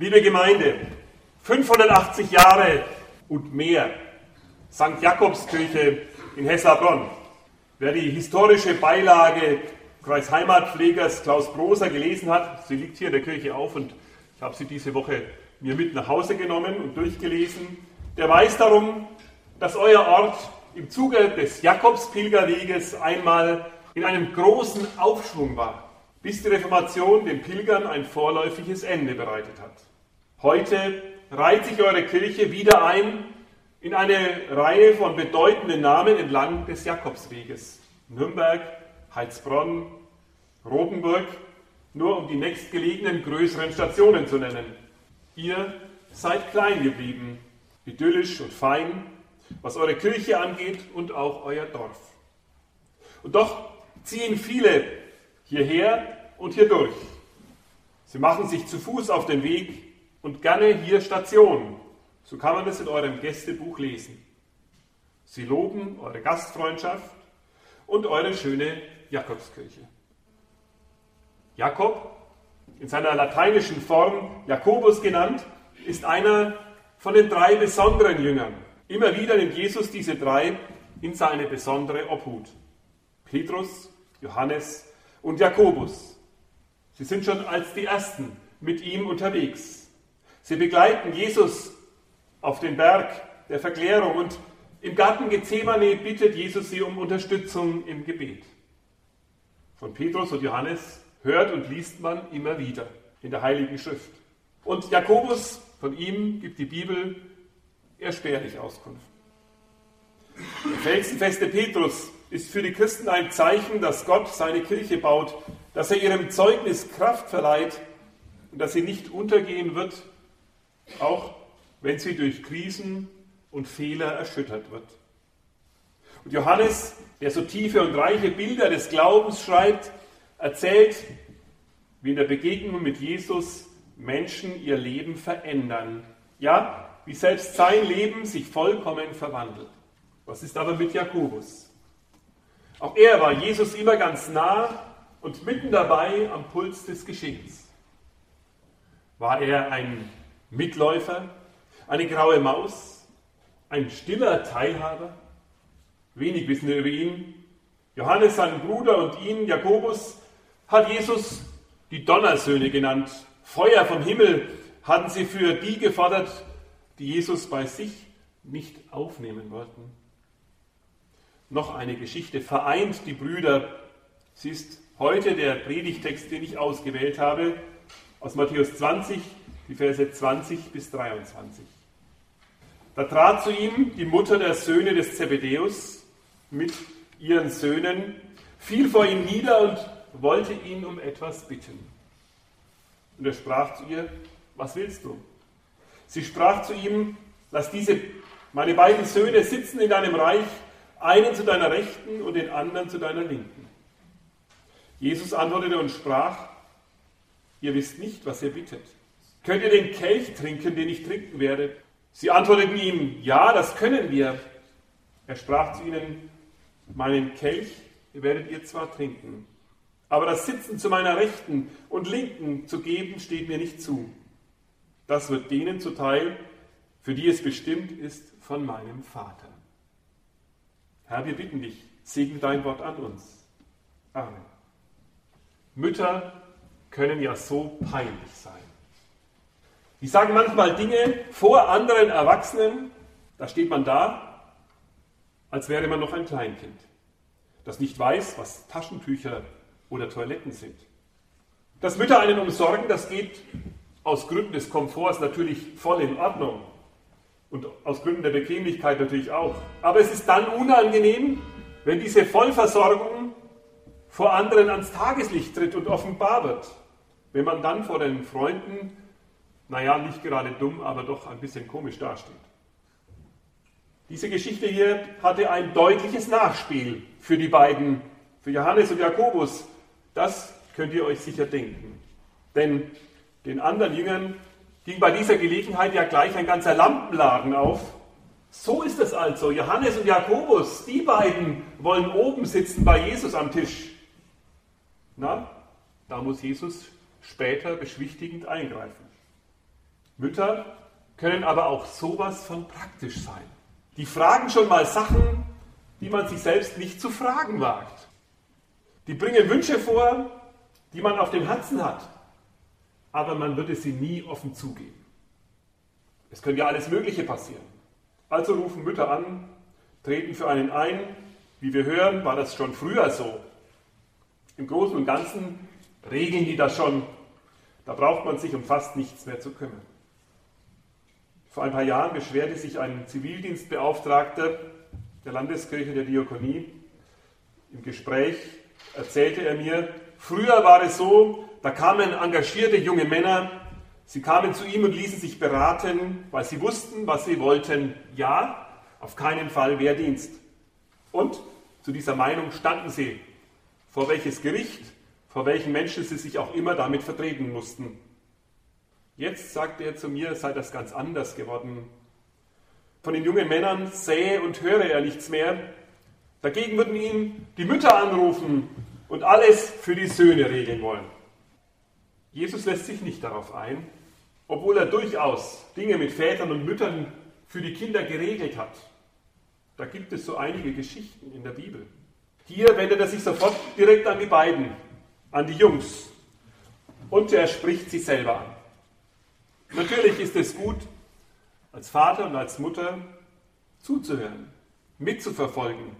Liebe Gemeinde, 580 Jahre und mehr St. Jakobskirche in Hessabronn. Wer die historische Beilage Kreisheimatpflegers Klaus Broser gelesen hat, sie liegt hier in der Kirche auf und ich habe sie diese Woche mir mit nach Hause genommen und durchgelesen, der weiß darum, dass euer Ort im Zuge des Jakobspilgerweges einmal in einem großen Aufschwung war, bis die Reformation den Pilgern ein vorläufiges Ende bereitet hat. Heute reiht sich eure Kirche wieder ein in eine Reihe von bedeutenden Namen entlang des Jakobsweges. Nürnberg, Heilsbronn, Rotenburg, nur um die nächstgelegenen größeren Stationen zu nennen. Ihr seid klein geblieben, idyllisch und fein, was eure Kirche angeht und auch euer Dorf. Und doch ziehen viele hierher und hier durch. Sie machen sich zu Fuß auf den Weg und gerne hier Station. So kann man es in eurem Gästebuch lesen. Sie loben eure Gastfreundschaft und eure schöne Jakobskirche. Jakob, in seiner lateinischen Form Jakobus genannt, ist einer von den drei besonderen Jüngern. Immer wieder nimmt Jesus diese drei in seine besondere Obhut. Petrus, Johannes und Jakobus. Sie sind schon als die Ersten mit ihm unterwegs. Sie begleiten Jesus auf den Berg der Verklärung und im Garten Gethsemane bittet Jesus sie um Unterstützung im Gebet. Von Petrus und Johannes hört und liest man immer wieder in der Heiligen Schrift. Und Jakobus, von ihm gibt die Bibel eher spärlich Auskunft. Der felsenfeste Petrus ist für die Christen ein Zeichen, dass Gott seine Kirche baut, dass er ihrem Zeugnis Kraft verleiht und dass sie nicht untergehen wird, auch wenn sie durch Krisen und Fehler erschüttert wird. Und Johannes, der so tiefe und reiche Bilder des Glaubens schreibt, erzählt, wie in der Begegnung mit Jesus Menschen ihr Leben verändern. Ja, wie selbst sein Leben sich vollkommen verwandelt. Was ist aber mit Jakobus? Auch er war Jesus immer ganz nah und mitten dabei am Puls des Geschehens. War er ein Mitläufer, eine graue Maus, ein stiller Teilhaber? Wenig wissen wir über ihn. Johannes, sein Bruder und ihn, Jakobus, hat Jesus die Donnersöhne genannt. Feuer vom Himmel hatten sie für die gefordert, die Jesus bei sich nicht aufnehmen wollten. Noch eine Geschichte vereint die Brüder. Sie ist heute der Predigtext, den ich ausgewählt habe, aus Matthäus 20, die Verse 20 bis 23. Da trat zu ihm die Mutter der Söhne des Zebedeus mit ihren Söhnen, fiel vor ihm nieder und wollte ihn um etwas bitten. Und er sprach zu ihr, was willst du? Sie sprach zu ihm, lass diese, meine beiden Söhne sitzen in deinem Reich, einen zu deiner Rechten und den anderen zu deiner Linken. Jesus antwortete und sprach, ihr wisst nicht, was ihr bittet. Könnt ihr den Kelch trinken, den ich trinken werde? Sie antworteten ihm, ja, das können wir. Er sprach zu ihnen, meinen Kelch werdet ihr zwar trinken, aber das Sitzen zu meiner Rechten und Linken zu geben, steht mir nicht zu. Das wird denen zuteil, für die es bestimmt ist von meinem Vater. Herr, wir bitten dich, segne dein Wort an uns. Amen. Mütter können ja so peinlich sein. Die sagen manchmal Dinge vor anderen Erwachsenen, da steht man da, als wäre man noch ein Kleinkind, das nicht weiß, was Taschentücher oder Toiletten sind. Dass Mütter einen umsorgen, das geht aus Gründen des Komforts natürlich voll in Ordnung und aus Gründen der Bequemlichkeit natürlich auch. Aber es ist dann unangenehm, wenn diese Vollversorgung vor anderen ans Tageslicht tritt und offenbar wird. Wenn man dann vor den Freunden, naja, nicht gerade dumm, aber doch ein bisschen komisch dasteht. Diese Geschichte hier hatte ein deutliches Nachspiel für die beiden, für Johannes und Jakobus. Das könnt ihr euch sicher denken. Denn den anderen Jüngern ging bei dieser Gelegenheit ja gleich ein ganzer Lampenladen auf. So ist es also. Johannes und Jakobus, die beiden wollen oben sitzen bei Jesus am Tisch. Na, da muss Jesus später beschwichtigend eingreifen. Mütter können aber auch sowas von praktisch sein. Die fragen schon mal Sachen, die man sich selbst nicht zu fragen wagt. Die bringen Wünsche vor, die man auf dem Herzen hat, aber man würde sie nie offen zugeben. Es könnte ja alles Mögliche passieren. Also rufen Mütter an, treten für einen ein. Wie wir hören, war das schon früher so. Im Großen und Ganzen regeln die das schon. Da braucht man sich um fast nichts mehr zu kümmern. Vor ein paar Jahren beschwerte sich ein Zivildienstbeauftragter der Landeskirche der Diakonie. Im Gespräch erzählte er mir, früher war es so, da kamen engagierte junge Männer, sie kamen zu ihm und ließen sich beraten, weil sie wussten, was sie wollten. Ja, auf keinen Fall Wehrdienst. Und zu dieser Meinung standen sie. Vor welches Gericht, vor welchen Menschen sie sich auch immer damit vertreten mussten. Jetzt sagte er zu mir, sei das ganz anders geworden. Von den jungen Männern sähe und höre er nichts mehr. Dagegen würden ihn die Mütter anrufen und alles für die Söhne regeln wollen. Jesus lässt sich nicht darauf ein, obwohl er durchaus Dinge mit Vätern und Müttern für die Kinder geregelt hat. Da gibt es so einige Geschichten in der Bibel. Hier wendet er sich sofort direkt an die beiden, an die Jungs. Und er spricht sie selber an. Natürlich ist es gut, als Vater und als Mutter zuzuhören, mitzuverfolgen,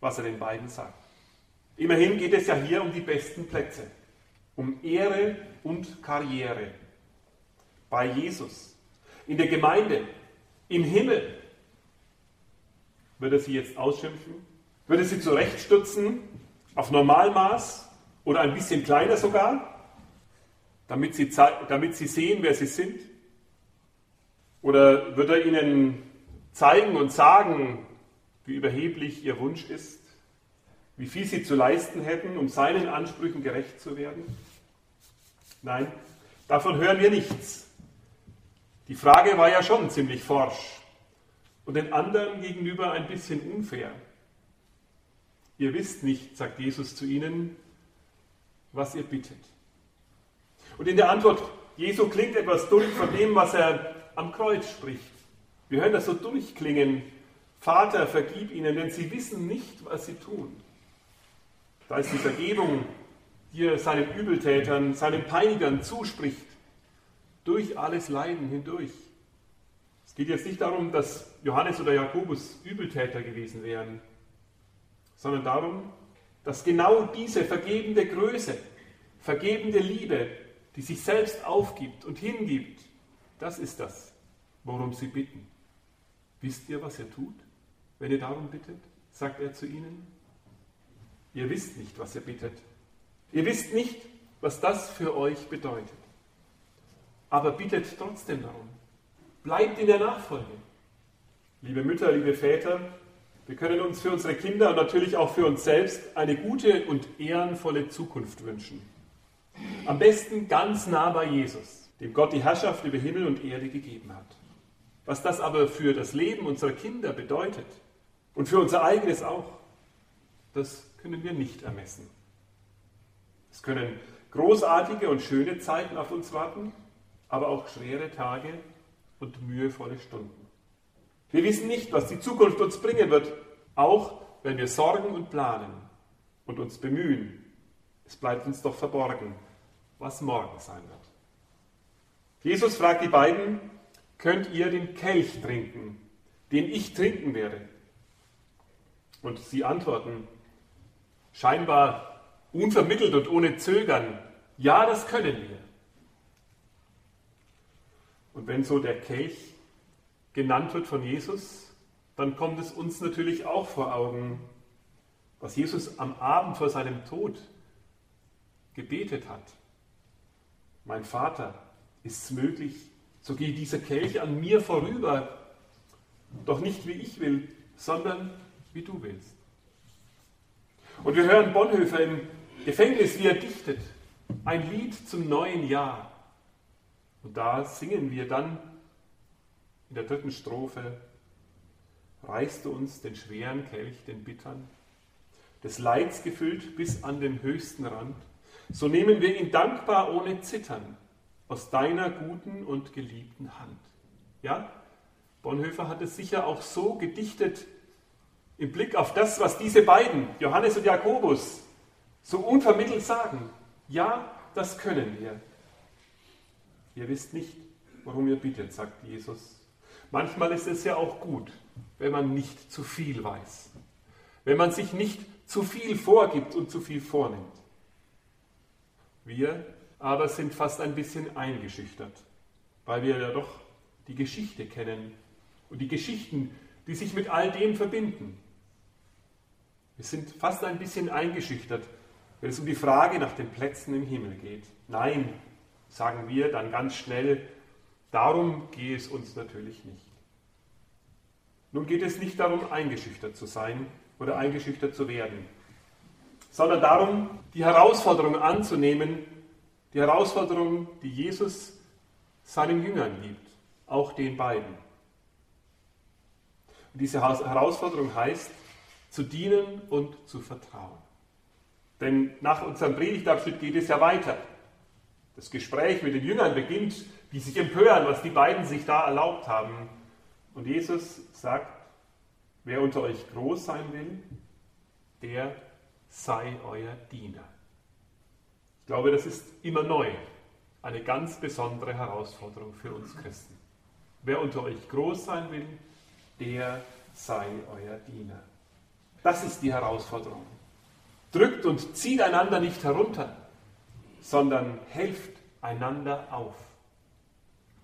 was er den beiden sagt. Immerhin geht es ja hier um die besten Plätze, um Ehre und Karriere. Bei Jesus, in der Gemeinde, im Himmel. Wird er sie jetzt ausschimpfen? Wird er sie zurechtstützen auf Normalmaß oder ein bisschen kleiner sogar? Damit sie, damit sie sehen, wer sie sind? Oder wird er ihnen zeigen und sagen, wie überheblich ihr Wunsch ist, wie viel sie zu leisten hätten, um seinen Ansprüchen gerecht zu werden? Nein, davon hören wir nichts. Die Frage war ja schon ziemlich forsch und den anderen gegenüber ein bisschen unfair. Ihr wisst nicht, sagt Jesus zu ihnen, was ihr bittet. Und in der Antwort Jesu klingt etwas durch von dem, was er am Kreuz spricht. Wir hören das so durchklingen. Vater, vergib ihnen, denn sie wissen nicht, was sie tun. Da ist die Vergebung, die er seinen Übeltätern, seinen Peinigern zuspricht, durch alles Leiden hindurch. Es geht jetzt nicht darum, dass Johannes oder Jakobus Übeltäter gewesen wären, sondern darum, dass genau diese vergebende Größe, vergebende Liebe die sich selbst aufgibt und hingibt, das ist das, worum sie bitten. Wisst ihr, was ihr tut, wenn ihr darum bittet? sagt er zu ihnen. Ihr wisst nicht, was ihr bittet. Ihr wisst nicht, was das für euch bedeutet. Aber bittet trotzdem darum. Bleibt in der Nachfolge. Liebe Mütter, liebe Väter, wir können uns für unsere Kinder und natürlich auch für uns selbst eine gute und ehrenvolle Zukunft wünschen. Am besten ganz nah bei Jesus, dem Gott die Herrschaft über Himmel und Erde gegeben hat. Was das aber für das Leben unserer Kinder bedeutet und für unser eigenes auch, das können wir nicht ermessen. Es können großartige und schöne Zeiten auf uns warten, aber auch schwere Tage und mühevolle Stunden. Wir wissen nicht, was die Zukunft uns bringen wird, auch wenn wir sorgen und planen und uns bemühen. Es bleibt uns doch verborgen, was morgen sein wird. Jesus fragt die beiden, könnt ihr den Kelch trinken, den ich trinken werde? Und sie antworten, scheinbar unvermittelt und ohne Zögern, ja, das können wir. Und wenn so der Kelch genannt wird von Jesus, dann kommt es uns natürlich auch vor Augen, was Jesus am Abend vor seinem Tod gebetet hat. Mein Vater, ist es möglich, so geht dieser Kelch an mir vorüber, doch nicht wie ich will, sondern wie du willst. Und wir hören Bonhoeffer im Gefängnis, wie er dichtet, ein Lied zum neuen Jahr. Und da singen wir dann in der dritten Strophe, reichst du uns den schweren Kelch, den bittern, des Leids gefüllt bis an den höchsten Rand, so nehmen wir ihn dankbar ohne Zittern, aus deiner guten und geliebten Hand. Ja, Bonhoeffer hat es sicher auch so gedichtet, im Blick auf das, was diese beiden, Johannes und Jakobus, so unvermittelt sagen. Ja, das können wir. Ihr wisst nicht, worum ihr bittet, sagt Jesus. Manchmal ist es ja auch gut, wenn man nicht zu viel weiß, wenn man sich nicht zu viel vorgibt und zu viel vornimmt. Wir aber sind fast ein bisschen eingeschüchtert, weil wir ja doch die Geschichte kennen und die Geschichten, die sich mit all dem verbinden. Wir sind fast ein bisschen eingeschüchtert, wenn es um die Frage nach den Plätzen im Himmel geht. Nein, sagen wir dann ganz schnell, darum gehe es uns natürlich nicht. Nun geht es nicht darum, eingeschüchtert zu sein oder eingeschüchtert zu werden, sondern darum, die Herausforderung anzunehmen, die Herausforderung, die Jesus seinen Jüngern gibt, auch den beiden. Und diese Herausforderung heißt, zu dienen und zu vertrauen. Denn nach unserem Predigtabschnitt geht es ja weiter. Das Gespräch mit den Jüngern beginnt, die sich empören, was die beiden sich da erlaubt haben. Und Jesus sagt, wer unter euch groß sein will, der sei euer Diener. Ich glaube, das ist immer neu eine ganz besondere Herausforderung für uns Christen. Wer unter euch groß sein will, der sei euer Diener. Das ist die Herausforderung. Drückt und zieht einander nicht herunter, sondern helft einander auf.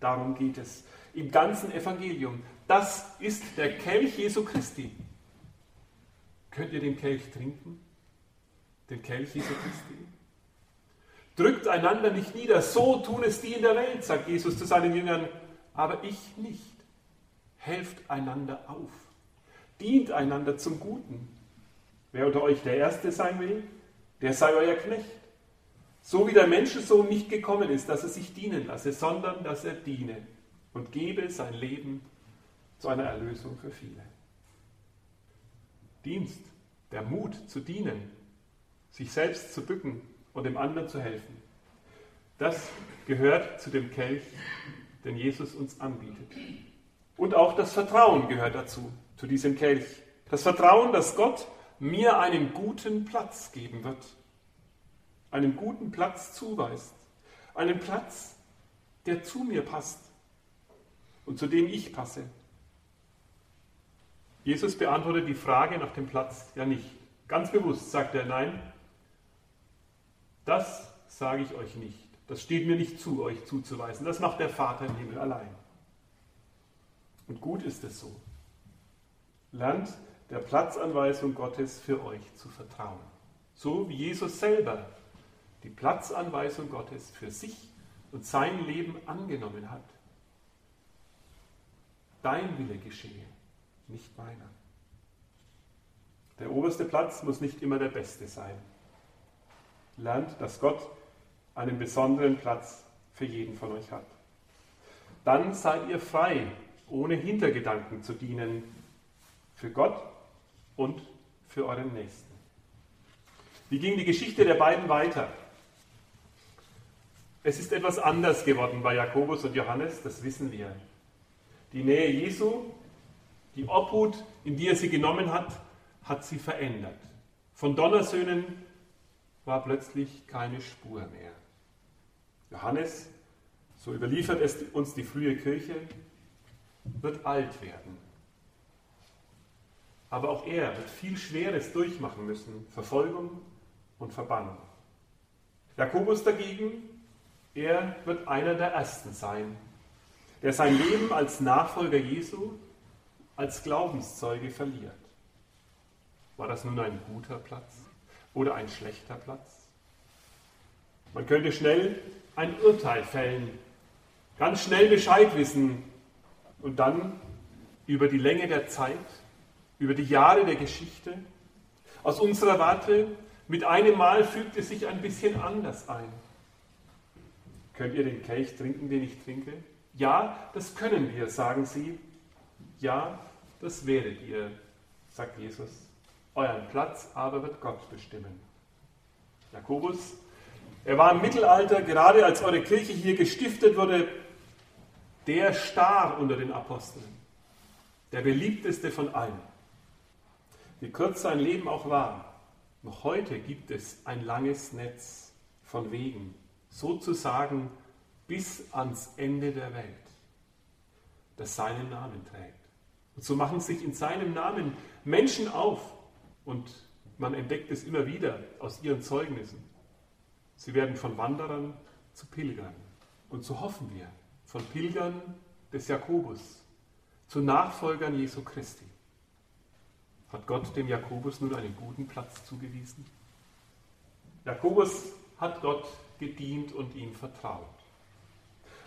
Darum geht es im ganzen Evangelium. Das ist der Kelch Jesu Christi. Könnt ihr den Kelch trinken? Den Kelch Jesu Christi? Drückt einander nicht nieder, so tun es die in der Welt, sagt Jesus zu seinen Jüngern, aber ich nicht. Helft einander auf, dient einander zum Guten. Wer unter euch der Erste sein will, der sei euer Knecht. So wie der Menschensohn nicht gekommen ist, dass er sich dienen lasse, sondern dass er diene und gebe sein Leben zu einer Erlösung für viele. Dienst, der Mut zu dienen, sich selbst zu bücken und dem anderen zu helfen, das gehört zu dem Kelch, den Jesus uns anbietet. Und auch das Vertrauen gehört dazu, zu diesem Kelch. Das Vertrauen, dass Gott mir einen guten Platz geben wird, einen guten Platz zuweist, einen Platz, der zu mir passt und zu dem ich passe. Jesus beantwortet die Frage nach dem Platz ja nicht. Ganz bewusst sagt er, nein, das sage ich euch nicht. Das steht mir nicht zu, euch zuzuweisen. Das macht der Vater im Himmel allein. Und gut ist es so. Lernt der Platzanweisung Gottes für euch zu vertrauen. So wie Jesus selber die Platzanweisung Gottes für sich und sein Leben angenommen hat. Dein Wille geschehe, nicht meiner. Der oberste Platz muss nicht immer der beste sein. Lernt, dass Gott einen besonderen Platz für jeden von euch hat. Dann seid ihr frei, ohne Hintergedanken zu dienen, für Gott und für euren Nächsten. Wie ging die Geschichte der beiden weiter? Es ist etwas anders geworden bei Jakobus und Johannes, das wissen wir. Die Nähe Jesu, die Obhut, in die er sie genommen hat, hat sie verändert. Von Donnersöhnen war plötzlich keine Spur mehr. Johannes, so überliefert es uns die frühe Kirche, wird alt werden aber auch er wird viel Schweres durchmachen müssen, Verfolgung und Verbannung. Jakobus dagegen, er wird einer der Ersten sein, der sein Leben als Nachfolger Jesu, als Glaubenszeuge verliert. War das nun ein guter Platz oder ein schlechter Platz? Man könnte schnell ein Urteil fällen, ganz schnell Bescheid wissen und dann über die Länge der Zeit über die Jahre der Geschichte. Aus unserer Warte, mit einem Mal fügt es sich ein bisschen anders ein. Könnt ihr den Kelch trinken, den ich trinke? Ja, das können wir, sagen sie. Ja, das werdet ihr, sagt Jesus. Euren Platz aber wird Gott bestimmen. Jakobus, Er war im Mittelalter, gerade als eure Kirche hier gestiftet wurde, der Star unter den Aposteln, der beliebteste von allen. Wie kurz sein Leben auch war, noch heute gibt es ein langes Netz von Wegen, sozusagen bis ans Ende der Welt, das seinen Namen trägt. Und so machen sich in seinem Namen Menschen auf und man entdeckt es immer wieder aus ihren Zeugnissen. Sie werden von Wanderern zu Pilgern. Und so hoffen wir, von Pilgern des Jakobus zu Nachfolgern Jesu Christi. Hat Gott dem Jakobus nun einen guten Platz zugewiesen? Jakobus hat Gott gedient und ihm vertraut.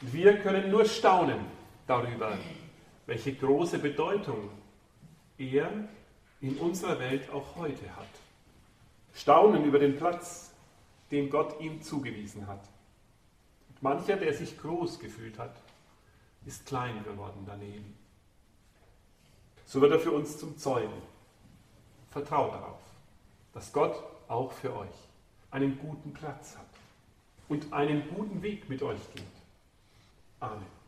Und wir können nur staunen darüber, welche große Bedeutung er in unserer Welt auch heute hat. Staunen über den Platz, den Gott ihm zugewiesen hat. Und mancher, der sich groß gefühlt hat, ist klein geworden daneben. So wird er für uns zum Zeugen. Vertraut darauf, dass Gott auch für euch einen guten Platz hat und einen guten Weg mit euch geht. Amen.